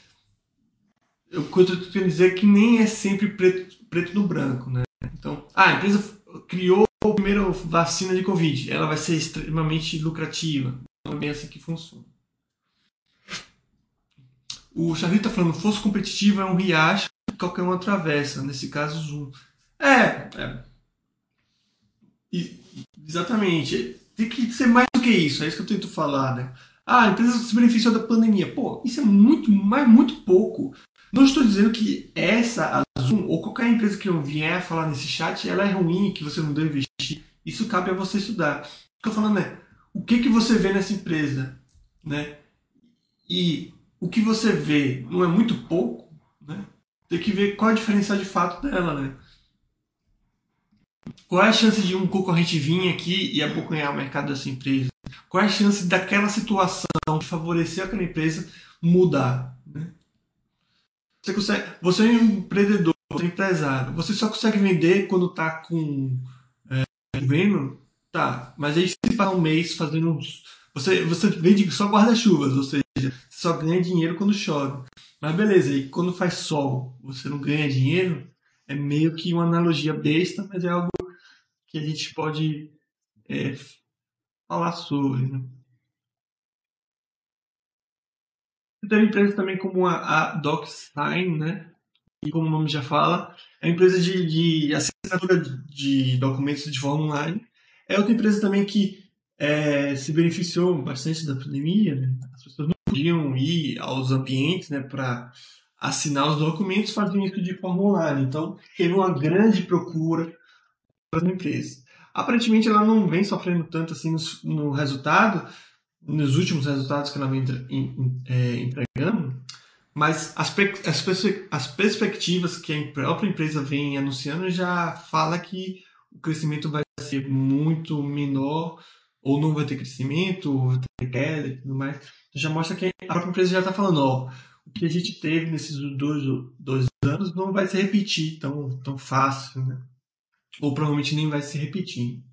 eu querendo dizer é que nem é sempre preto, preto no branco, né? Então, ah, a empresa criou a primeira vacina de Covid, ela vai ser extremamente lucrativa. Não é assim que funciona. O Charlie está falando, fosse competitivo é um riacho que qualquer um atravessa, nesse caso Zoom. É, é. exatamente. Tem que ser mais do que isso, é isso que eu tento falar, né? Ah, a empresa se beneficiou da pandemia. Pô, isso é muito, mas muito pouco. Não estou dizendo que essa, a Zoom, ou qualquer empresa que eu vier falar nesse chat, ela é ruim, que você não deve investir. Isso cabe a você estudar. O que eu estou falando é, o que, que você vê nessa empresa? Né? E o que você vê não é muito pouco, né? Tem que ver qual a diferença de fato dela, né? qual é a chance de um concorrente vir aqui e abocanhar o mercado dessa empresa? Qual é a chance daquela situação de favorecer aquela empresa mudar? Né? Você, consegue, você é um empreendedor, você é um empresário, você só consegue vender quando está com é, governo? Tá, mas aí você passa um mês fazendo. Você, você vende só guarda-chuvas, ou seja, só ganha dinheiro quando chove. Mas beleza, e quando faz sol, você não ganha dinheiro? É meio que uma analogia besta, mas é algo que a gente pode é, falar sobre. Né? Tem empresas também como a, a DocSign, né? E como o nome já fala, é uma empresa de, de assinatura de documentos de forma online. É outra empresa também que é, se beneficiou bastante da pandemia. Né? As pessoas não podiam ir aos ambientes né, para assinar os documentos, faziam isso de forma online. Então, teve uma grande procura para a empresa. Aparentemente, ela não vem sofrendo tanto assim no, no resultado, nos últimos resultados que ela vem é, entregando, mas as, as, as perspectivas que a própria empresa vem anunciando já fala que o crescimento vai ser muito menor, ou não vai ter crescimento, ou vai ter queda e tudo mais. Já mostra que a própria empresa já está falando, ó, o que a gente teve nesses dois, dois anos não vai se repetir tão, tão fácil, né? Ou provavelmente nem vai se repetir.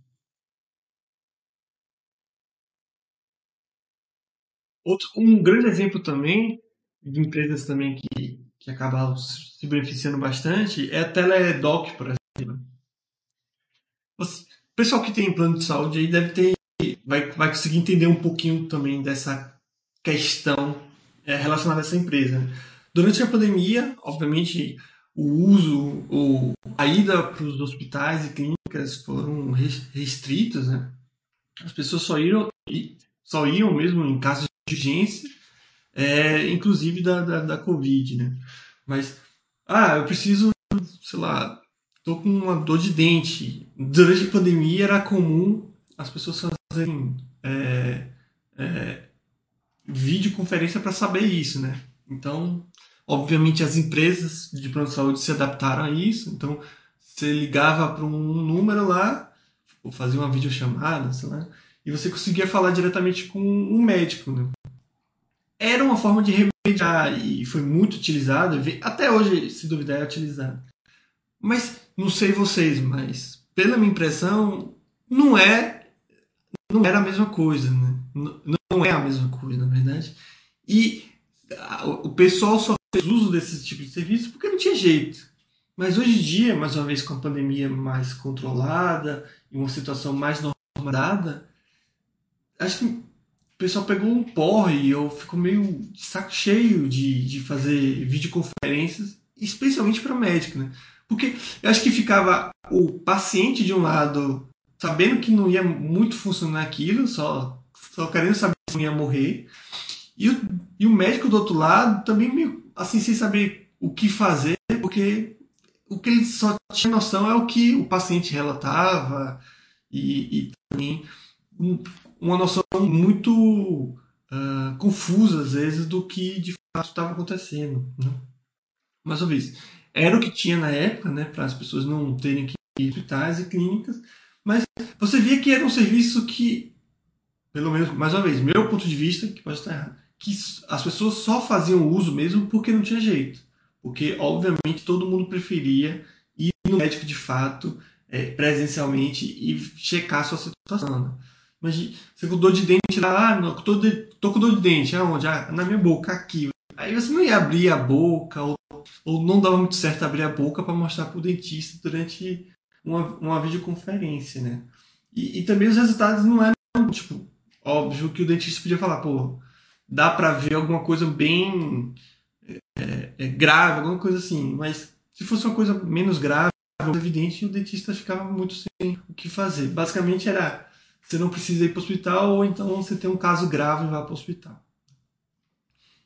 Outro, um grande exemplo também de empresas também que, que acabaram se beneficiando bastante é a Teledoc, por exemplo. o pessoal que tem plano de saúde aí deve ter vai, vai conseguir entender um pouquinho também dessa questão é, relacionada a essa empresa. Durante a pandemia, obviamente, o uso ou a ida para os hospitais e clínicas foram restritos, né? As pessoas só iam, só iam mesmo em casos de urgência, é, inclusive da, da, da Covid, né? Mas, ah, eu preciso, sei lá, tô com uma dor de dente. Durante a pandemia era comum as pessoas fazerem é, é, videoconferência para saber isso, né? Então, obviamente as empresas de plano de saúde se adaptaram a isso. Então, você ligava para um número lá, ou fazia uma videochamada, sei lá, e você conseguia falar diretamente com um médico, né? Era uma forma de remediar e foi muito utilizada, até hoje, se duvidar, é utilizada. Mas não sei vocês, mas pela minha impressão, não é não era a mesma coisa, né? Não é a mesma coisa, na verdade. E o pessoal só fez uso desse tipo de serviço porque não tinha jeito. Mas hoje em dia, mais uma vez com a pandemia mais controlada e uma situação mais normalizada, acho que o pessoal pegou um porre e eu fico meio saco cheio de, de fazer videoconferências, especialmente para médico, né? Porque eu acho que ficava o paciente de um lado sabendo que não ia muito funcionar aquilo, só, só querendo saber se não ia morrer. E o, e o médico do outro lado também meio assim, sem saber o que fazer, porque o que ele só tinha noção é o que o paciente relatava e, e também uma noção muito uh, confusa, às vezes, do que de fato estava acontecendo. Né? Mais uma vez, era o que tinha na época, né, para as pessoas não terem que ir hospitais e clínicas, mas você via que era um serviço que, pelo menos, mais uma vez, meu ponto de vista, que pode estar errado, que as pessoas só faziam uso mesmo porque não tinha jeito. Porque, obviamente, todo mundo preferia ir no médico de fato, é, presencialmente, e checar a sua situação. Né? Mas você com dor de dente lá, ah, não, tô, de, tô com dor de dente, aonde? Ah, na minha boca, aqui. Aí você não ia abrir a boca, ou, ou não dava muito certo abrir a boca para mostrar para o dentista durante uma, uma videoconferência, né? E, e, também os resultados não eram, tipo, óbvio que o dentista podia falar, pô, dá para ver alguma coisa bem é, é, grave, alguma coisa assim, mas se fosse uma coisa menos grave, evidente, o dentista ficava muito sem o que fazer. Basicamente era, você não precisa ir para o hospital, ou então você tem um caso grave e vai para o hospital.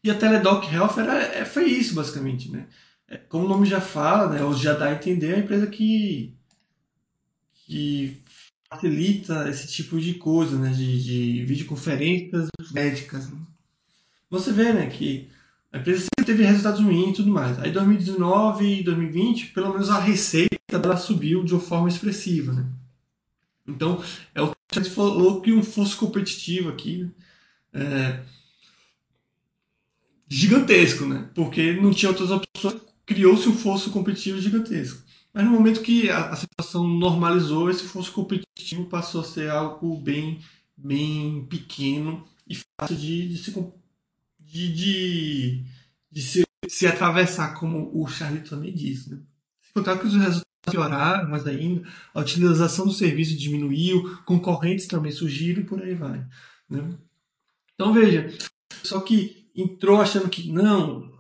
E a Teledoc Health era, é, foi isso, basicamente, né? É, como o nome já fala, né, ou já dá a entender, é uma empresa que que facilita esse tipo de coisa, né? De, de videoconferências médicas. Né? Você vê, né, que a empresa sempre teve resultados ruins e tudo mais. Aí 2019 e 2020, pelo menos a receita receita dela subiu de uma forma expressiva. Né? Então, é o gente falou que um fosse competitivo aqui. Né? É, gigantesco, né? Porque não tinha outras opções, criou-se um fosso competitivo gigantesco. Mas no momento que a, a, situação normalizou, esse fosso competitivo passou a ser algo bem, bem pequeno e fácil de, de se, de, de, de se, se, atravessar, como o Charlie também disse. Né? Se contar que os resultados pioraram, mas ainda a utilização do serviço diminuiu, concorrentes também surgiram e por aí vai. Né? Então veja, só que entrou achando que não,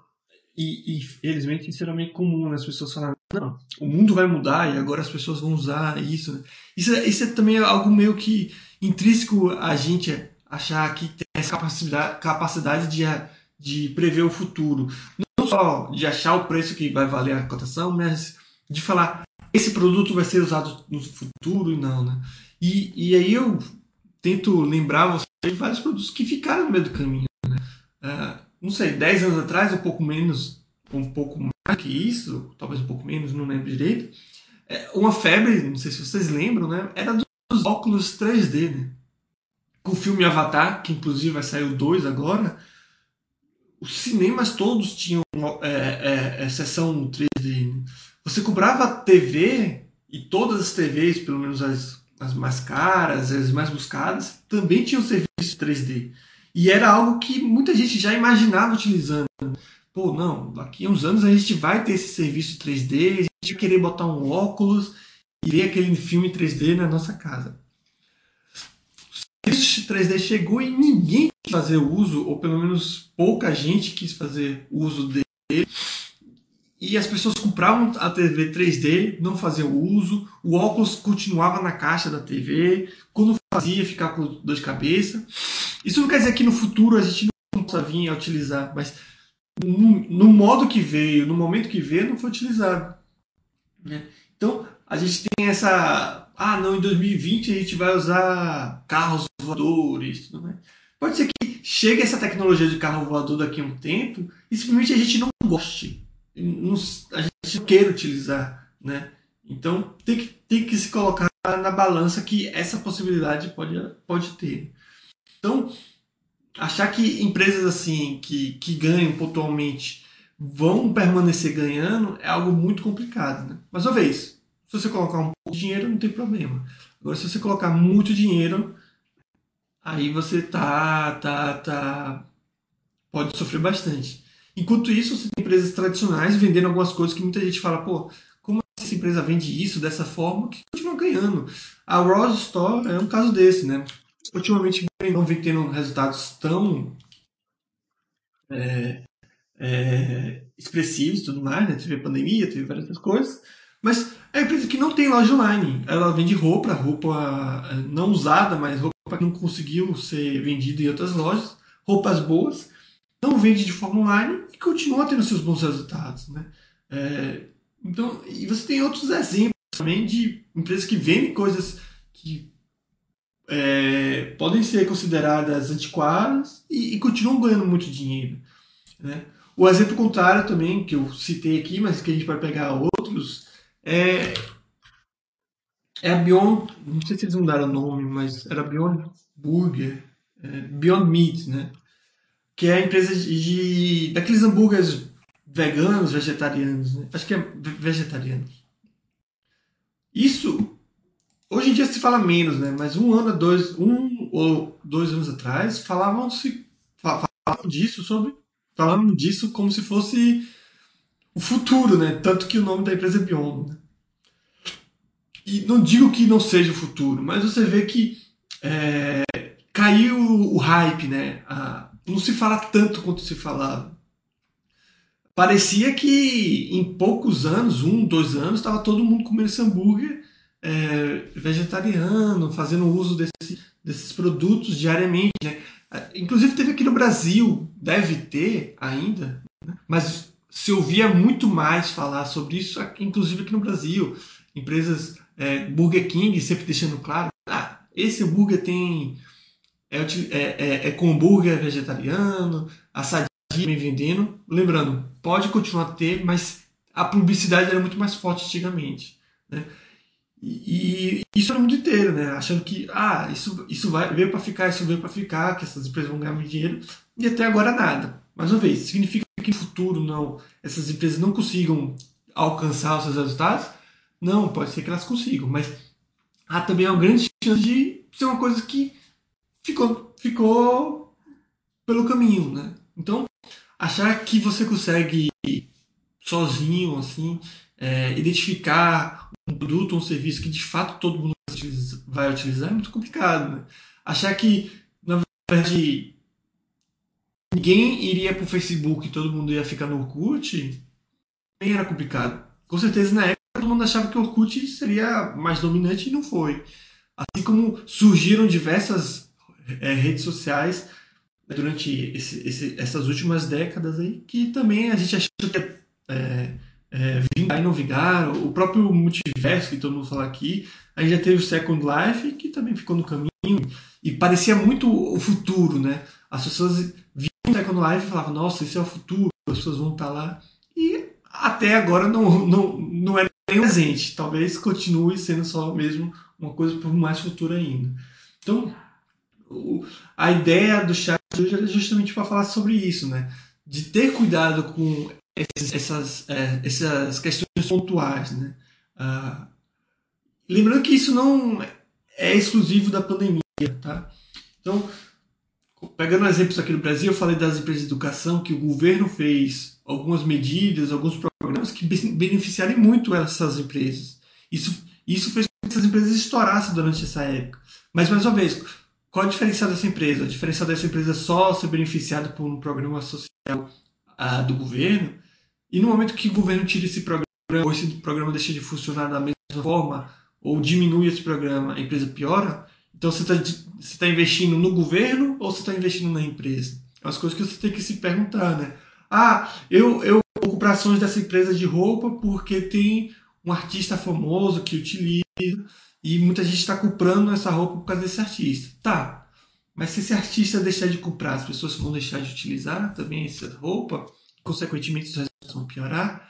e, e felizmente isso era meio comum, né? as pessoas falaram, não, o mundo vai mudar e agora as pessoas vão usar isso. Né? Isso, é, isso é também algo meio que intrínseco a gente achar que tem essa capacidade, capacidade de, de prever o futuro. Não só de achar o preço que vai valer a cotação, mas de falar esse produto vai ser usado no futuro e não, né? E, e aí eu tento lembrar você de vários produtos que ficaram no meio do caminho, né? Uh, não sei, 10 anos atrás, um pouco menos, um pouco mais que isso, talvez um pouco menos, não lembro direito. É, uma febre, não sei se vocês lembram, né? Era dos óculos 3D, né? Com o filme Avatar, que inclusive vai sair o 2 agora, os cinemas todos tinham é, é, é, sessão 3D. Né? Você comprava TV e todas as TVs, pelo menos as, as mais caras, as mais buscadas, também tinham serviço 3D. E era algo que muita gente já imaginava utilizando. Pô, não, daqui a uns anos a gente vai ter esse serviço 3D, a gente vai querer botar um óculos e ver aquele filme 3D na nossa casa. O serviço 3D chegou e ninguém quis fazer uso, ou pelo menos pouca gente quis fazer uso dele. E as pessoas compravam a TV 3D, não faziam uso, o óculos continuava na caixa da TV, quando fazia ficava com dor de cabeça. Isso não quer dizer que no futuro a gente não possa vir a utilizar, mas no, no modo que veio, no momento que veio, não foi utilizado. Né? Então, a gente tem essa. Ah, não, em 2020 a gente vai usar carros voadores. Tudo Pode ser que chegue essa tecnologia de carro voador daqui a um tempo e simplesmente a gente não goste. Não, a gente não queira utilizar. Né? Então, tem que, tem que se colocar na balança que essa possibilidade pode, pode ter. Então, achar que empresas assim, que, que ganham pontualmente, vão permanecer ganhando é algo muito complicado. Né? Mas uma vez, se você colocar um pouco de dinheiro, não tem problema. Agora, se você colocar muito dinheiro, aí você tá, tá, tá, pode sofrer bastante. Enquanto isso, você tem empresas tradicionais vendendo algumas coisas que muita gente fala, pô, como essa empresa vende isso dessa forma, que continua ganhando. A Rose Store é um caso desse, né? ultimamente não vem tendo resultados tão é, é, expressivos e tudo mais, né? Teve a pandemia, teve várias coisas. Mas é uma empresa que não tem loja online. Ela vende roupa, roupa é, não usada, mas roupa que não conseguiu ser vendida em outras lojas, roupas boas, não vende de forma online e continua tendo seus bons resultados, né? É, então, e você tem outros exemplos também de empresas que vendem coisas que é, podem ser consideradas antiquadas e, e, continuam ganhando muito dinheiro. Né? O exemplo contrário também, que eu citei aqui, mas que a gente vai pegar outros, é, é a Beyond, não sei se eles mudaram o nome, mas era Beyond Burger, é, Beyond Meat, né? que é a empresa de, daqueles hambúrgueres veganos, vegetarianos, né? acho que é vegetarianos. Isso Hoje em dia se fala menos, né? Mas um ano, dois, um ou dois anos atrás, falavam-se falavam disso sobre falavam disso como se fosse o futuro, né? Tanto que o nome da empresa é Beyond. Né? E não digo que não seja o futuro, mas você vê que é, caiu o hype, né? Ah, não se fala tanto quanto se falava. Parecia que em poucos anos, um, dois anos, estava todo mundo comendo esse hambúrguer é, vegetariano, fazendo uso desse, desses produtos diariamente. Né? Inclusive teve aqui no Brasil, deve ter ainda, né? mas se ouvia muito mais falar sobre isso, inclusive aqui no Brasil. Empresas, é, Burger King sempre deixando claro, ah, esse hambúrguer tem é, é, é, é com hambúrguer vegetariano, a Sadia vem vendendo. Lembrando, pode continuar a ter, mas a publicidade era muito mais forte antigamente. Né? E, e, isso no mundo inteiro, né? Achando que ah, isso, isso vai, veio para ficar, isso veio para ficar, que essas empresas vão ganhar muito dinheiro, e até agora nada. Mais uma vez, significa que futuro não, essas empresas não consigam alcançar os seus resultados? Não, pode ser que elas consigam, mas há também uma grande chance de ser uma coisa que ficou, ficou pelo caminho, né? Então, achar que você consegue sozinho, assim, é, identificar um produto ou um serviço que de fato todo mundo vai utilizar é muito complicado. Né? Achar que, na verdade, ninguém iria para o Facebook e todo mundo ia ficar no Orkut, nem era complicado. Com certeza, na época, todo mundo achava que o Orkut seria mais dominante e não foi. Assim como surgiram diversas é, redes sociais durante esse, esse, essas últimas décadas aí, que também a gente achou que é, é, vingar e não vingar, o próprio multiverso que todo mundo fala aqui, a gente já teve o Second Life, que também ficou no caminho, e parecia muito o futuro, né? As pessoas viam o Second Life e falavam, nossa, isso é o futuro, as pessoas vão estar lá, e até agora não, não, não é nem presente, talvez continue sendo só mesmo uma coisa por mais futuro ainda. Então, o, a ideia do chat hoje é justamente para falar sobre isso, né? De ter cuidado com essas, é, essas questões pontuais. Né? Ah, lembrando que isso não é exclusivo da pandemia. Tá? Então, pegando exemplos aqui no Brasil, eu falei das empresas de educação, que o governo fez algumas medidas, alguns programas que beneficiaram muito essas empresas. Isso, isso fez com que essas empresas estourassem durante essa época. Mas, mais uma vez, qual a diferença dessa empresa? A diferença dessa empresa só ser beneficiada por um programa social uh, do governo e no momento que o governo tira esse programa, ou esse programa deixa de funcionar da mesma forma, ou diminui esse programa, a empresa piora, então você está tá investindo no governo ou você está investindo na empresa? As coisas que você tem que se perguntar, né? Ah, eu, eu vou comprar ações dessa empresa de roupa porque tem um artista famoso que utiliza e muita gente está comprando essa roupa por causa desse artista. Tá, mas se esse artista deixar de comprar, as pessoas vão deixar de utilizar também essa roupa? consequentemente os resultados vão piorar.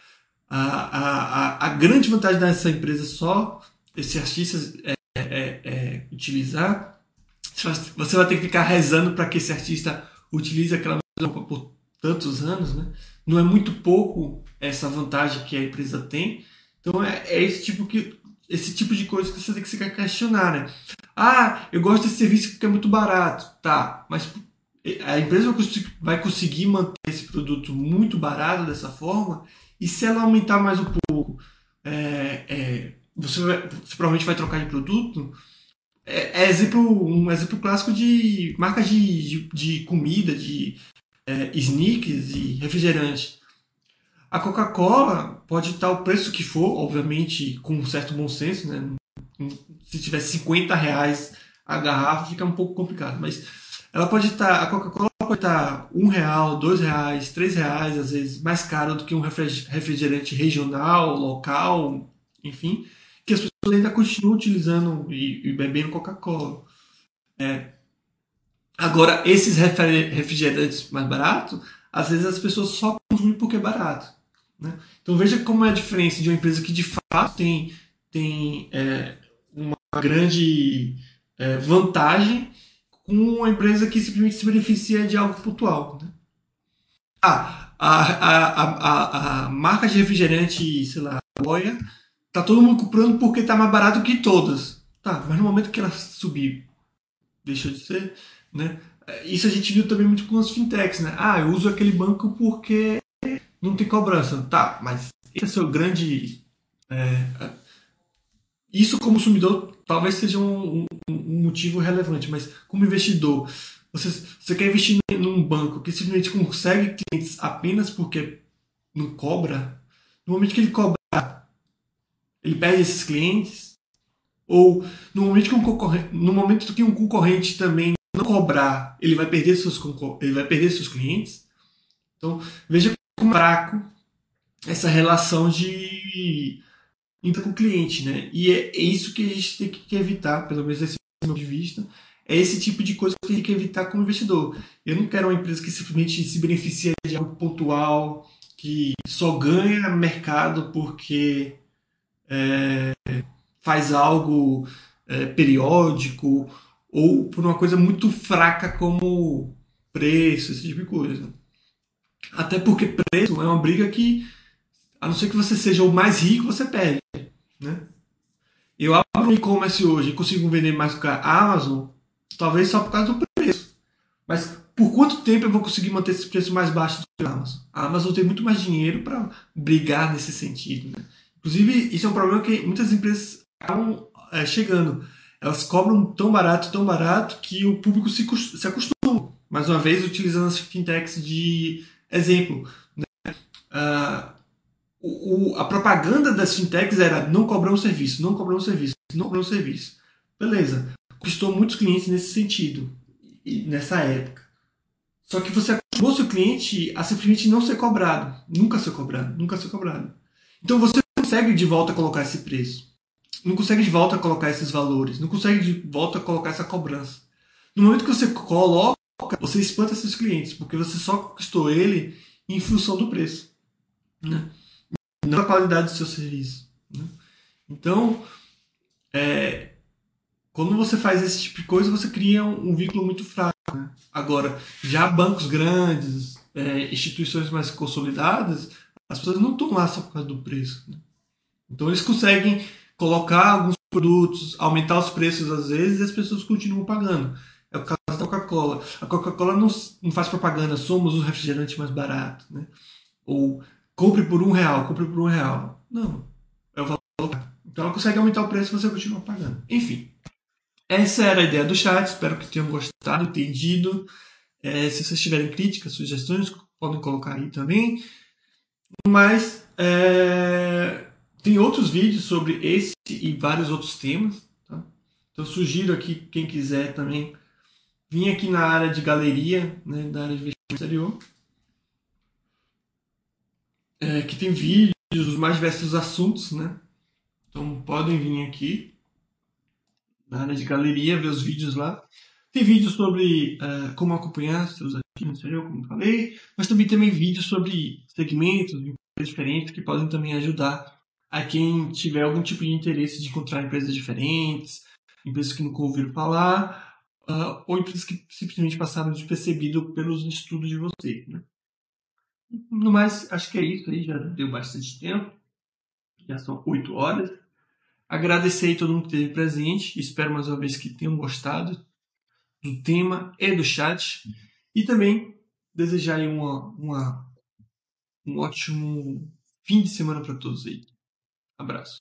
A, a, a, grande vantagem dessa empresa só esse artista é, é, é utilizar, você vai ter que ficar rezando para que esse artista utilize aquela roupa por tantos anos, né? Não é muito pouco essa vantagem que a empresa tem. Então é, é esse tipo que esse tipo de coisa que você tem que se questionar, né? Ah, eu gosto desse serviço porque é muito barato, tá? Mas a empresa vai conseguir manter esse produto muito barato dessa forma, e se ela aumentar mais um pouco, é, é, você, vai, você, provavelmente vai trocar de produto. É, é, exemplo, um exemplo clássico de marcas de, de, de comida, de é, e refrigerante. A Coca-Cola pode estar o preço que for, obviamente com um certo bom senso, né? Se tiver 50 reais a garrafa, fica um pouco complicado, mas ela pode estar, a Coca-Cola pode estar um real, dois reais, três reais, às vezes mais caro do que um refrigerante regional, local, enfim, ainda continuam utilizando e, e bebendo Coca-Cola. É. Agora, esses refrigerantes mais baratos, às vezes as pessoas só consumem porque é barato. Né? Então veja como é a diferença de uma empresa que de fato tem, tem é, uma grande é, vantagem com uma empresa que simplesmente se beneficia de algo pontual. Né? Ah, a, a, a, a, marca de refrigerante, sei lá, Goya, tá todo mundo comprando porque tá mais barato que todas. Tá, mas no momento que ela subir, deixou de ser, né? Isso a gente viu também muito com as fintechs, né? Ah, eu uso aquele banco porque não tem cobrança. Tá, mas esse é o seu grande. É, isso como consumidor talvez seja um, um, um, motivo relevante, mas como investidor, você, você quer investir num banco que simplesmente consegue clientes apenas porque não cobra, no momento que ele cobrar, ele perde esses clientes, ou no momento que um concorrente, no momento que um concorrente também não cobrar, ele vai perder seus ele vai perder seus clientes. Então, veja como é fraco essa relação de entra com o cliente, né? E é, é, isso que a gente tem que evitar, pelo menos desse ponto de vista, é esse tipo de coisa que a gente tem que evitar como investidor. Eu não quero uma empresa que simplesmente se beneficia de algo pontual, que só ganha mercado porque é, faz algo é, periódico ou por uma coisa muito fraca como preço, esse tipo de coisa. Até porque preço é uma briga que, a não ser que você seja o mais rico, você perde. Né? Eu abro um e-commerce hoje e consigo vender mais do que a Amazon, talvez só por causa do preço. Mas por quanto tempo eu vou conseguir manter esse preço mais baixo do que a Amazon? A Amazon tem muito mais dinheiro para brigar nesse sentido. Né? Inclusive, isso é um problema que muitas empresas acabam é, chegando. Elas cobram tão barato, tão barato, que o público se, se acostuma. Mais uma vez, utilizando as fintechs de exemplo. Né? Uh, o, a propaganda das fintechs era não cobrar um serviço, não cobrar um serviço, não cobrar um serviço. Beleza. Conquistou muitos clientes nesse sentido, nessa época. Só que você acostumou seu cliente a simplesmente não ser cobrado. Nunca ser cobrado, nunca ser cobrado. Então você consegue de volta colocar esse preço. Não consegue de volta colocar esses valores. Não consegue de volta colocar essa cobrança. No momento que você coloca, você espanta seus clientes, porque você só conquistou ele em função do preço. Né? Não a qualidade do seu serviço. Né? Então, é, quando você faz esse tipo de coisa, você cria um, um vínculo muito fraco. Né? Agora, já bancos grandes, é, instituições mais consolidadas, as pessoas não estão lá só por causa do preço. Né? Então, eles conseguem colocar alguns produtos, aumentar os preços às vezes e as pessoas continuam pagando. É o caso da Coca-Cola. A Coca-Cola não, não faz propaganda, somos o refrigerante mais barato. Né? Ou compre por um real, compre por um real. Não, é o valor. Então ela consegue aumentar o preço e você continua pagando. Enfim, essa era a ideia do chat. Espero que tenham gostado, entendido. É, se vocês tiverem críticas, sugestões, podem colocar aí também. Mas é, tem outros vídeos sobre esse e vários outros temas. Tá? Então sugiro aqui, quem quiser também, vir aqui na área de galeria, né, da área de investimento exterior é, que tem vídeos dos mais diversos assuntos, né? Então podem vir aqui na área de galeria, ver os vídeos lá. Tem vídeos sobre uh, como acompanhar seus ativos, como falei, mas também tem vídeos sobre segmentos diferentes que podem também ajudar a quem tiver algum tipo de interesse de encontrar empresas diferentes, empresas que nunca ouviram falar, uh, ou empresas que simplesmente passaram despercebido pelos estudos de vocês. Né? No mais, acho que é isso aí, já deu bastante tempo. Já são oito horas. Agradecer a todo mundo que esteve presente. Espero mais uma vez que tenham gostado do tema e do chat. E também desejar aí uma, uma, um ótimo fim de semana para todos aí. Abraço.